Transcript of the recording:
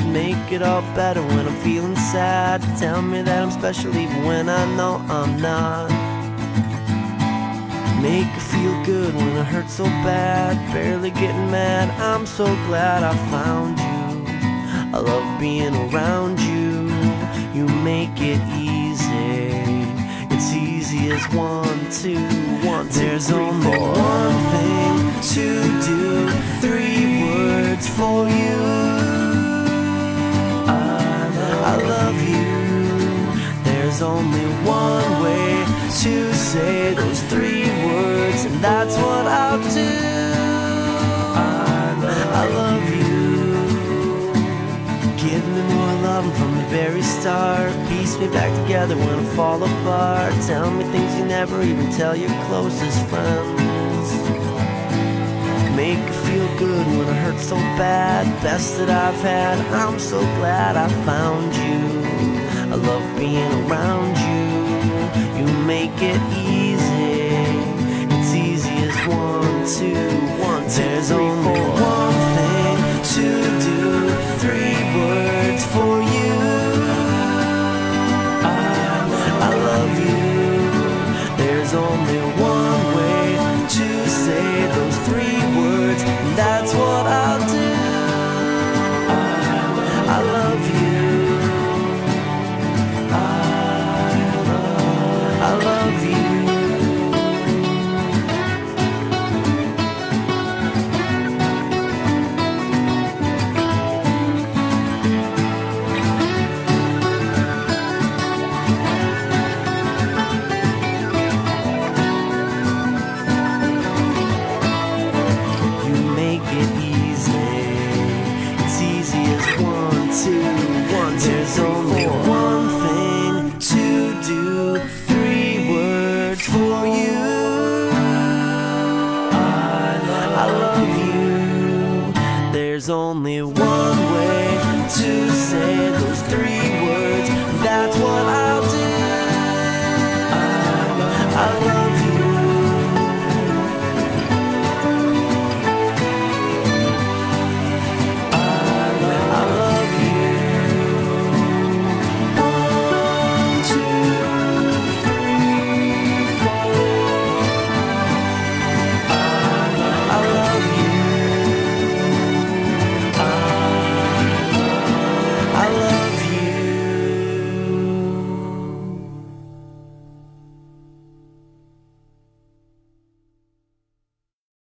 make it all better when I'm feeling sad. Tell me that I'm special even when I know I'm not. Make it feel good when it hurts so bad. Barely getting mad. I'm so glad I found you. I love being around you. You make it easy. It's easy as one, two, one, two. There's three, only four. one thing to do. Three words for you. Only one way to say those three words, and that's what I'll do. I love you. Give me more love from the very start. Piece me back together when I fall apart. Tell me things you never even tell your closest friends. Make it feel good when I hurt so bad. Best that I've had. I'm so glad I found you. I love being around you. You make it easy. It's easy as one, two, one, two. There's three, only four. one thing to do. Three words for you. I love you. There's only one easy as one, two, one, two, There's only one thing to do. Three words for you. I love, I love you. you. There's only one way to say those three